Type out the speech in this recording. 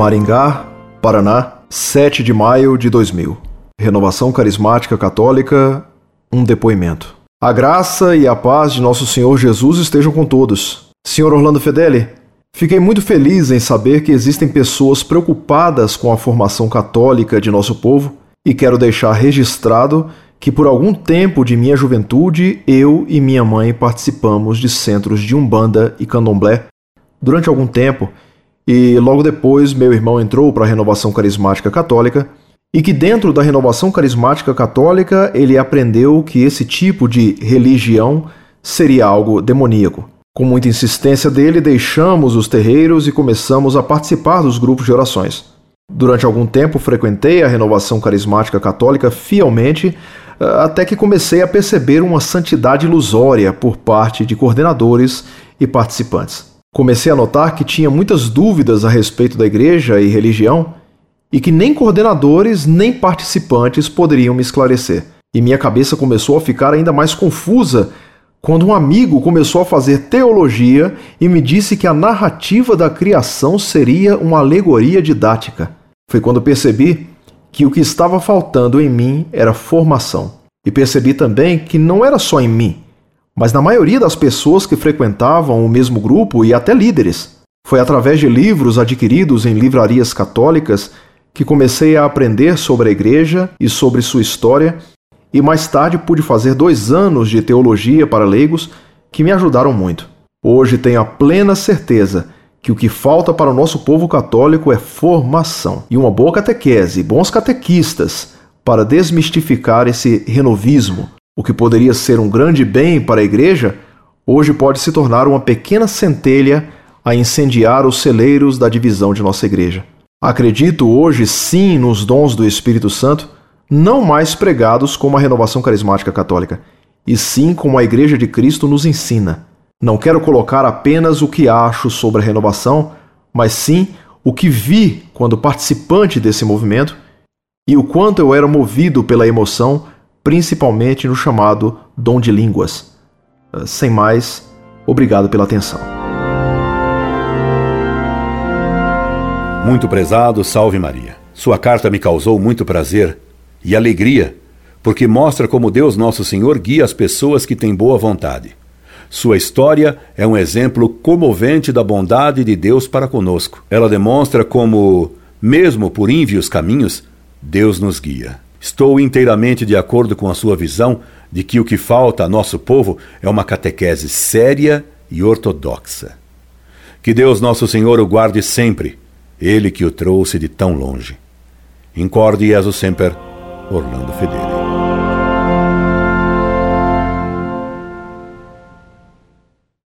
Maringá, Paraná, 7 de maio de 2000. Renovação Carismática Católica, um depoimento. A graça e a paz de nosso Senhor Jesus estejam com todos. Senhor Orlando Fedeli, fiquei muito feliz em saber que existem pessoas preocupadas com a formação católica de nosso povo e quero deixar registrado que por algum tempo de minha juventude eu e minha mãe participamos de centros de Umbanda e Candomblé durante algum tempo e logo depois meu irmão entrou para a Renovação Carismática Católica e que dentro da Renovação Carismática Católica ele aprendeu que esse tipo de religião seria algo demoníaco. Com muita insistência dele, deixamos os terreiros e começamos a participar dos grupos de orações. Durante algum tempo frequentei a Renovação Carismática Católica fielmente, eh, até que comecei a perceber uma santidade ilusória por parte de coordenadores e participantes. Comecei a notar que tinha muitas dúvidas a respeito da igreja e religião e que nem coordenadores nem participantes poderiam me esclarecer. E minha cabeça começou a ficar ainda mais confusa quando um amigo começou a fazer teologia e me disse que a narrativa da criação seria uma alegoria didática. Foi quando percebi que o que estava faltando em mim era formação. E percebi também que não era só em mim, mas na maioria das pessoas que frequentavam o mesmo grupo e até líderes. Foi através de livros adquiridos em livrarias católicas que comecei a aprender sobre a igreja e sobre sua história, e mais tarde pude fazer dois anos de teologia para leigos que me ajudaram muito. Hoje tenho a plena certeza que o que falta para o nosso povo católico é formação e uma boa catequese, bons catequistas para desmistificar esse renovismo. O que poderia ser um grande bem para a igreja, hoje pode se tornar uma pequena centelha a incendiar os celeiros da divisão de nossa igreja. Acredito hoje sim nos dons do Espírito Santo, não mais pregados como a renovação carismática católica, e sim como a Igreja de Cristo nos ensina. Não quero colocar apenas o que acho sobre a renovação, mas sim o que vi quando participante desse movimento e o quanto eu era movido pela emoção, principalmente no chamado dom de línguas. Sem mais, obrigado pela atenção. Muito prezado, salve Maria. Sua carta me causou muito prazer e alegria, porque mostra como Deus Nosso Senhor guia as pessoas que têm boa vontade. Sua história é um exemplo comovente da bondade de Deus para conosco. Ela demonstra como, mesmo por ínvios caminhos, Deus nos guia. Estou inteiramente de acordo com a sua visão de que o que falta a nosso povo é uma catequese séria e ortodoxa. Que Deus Nosso Senhor o guarde sempre ele que o trouxe de tão longe. Incorde Jesus Semper, Orlando Fedeli.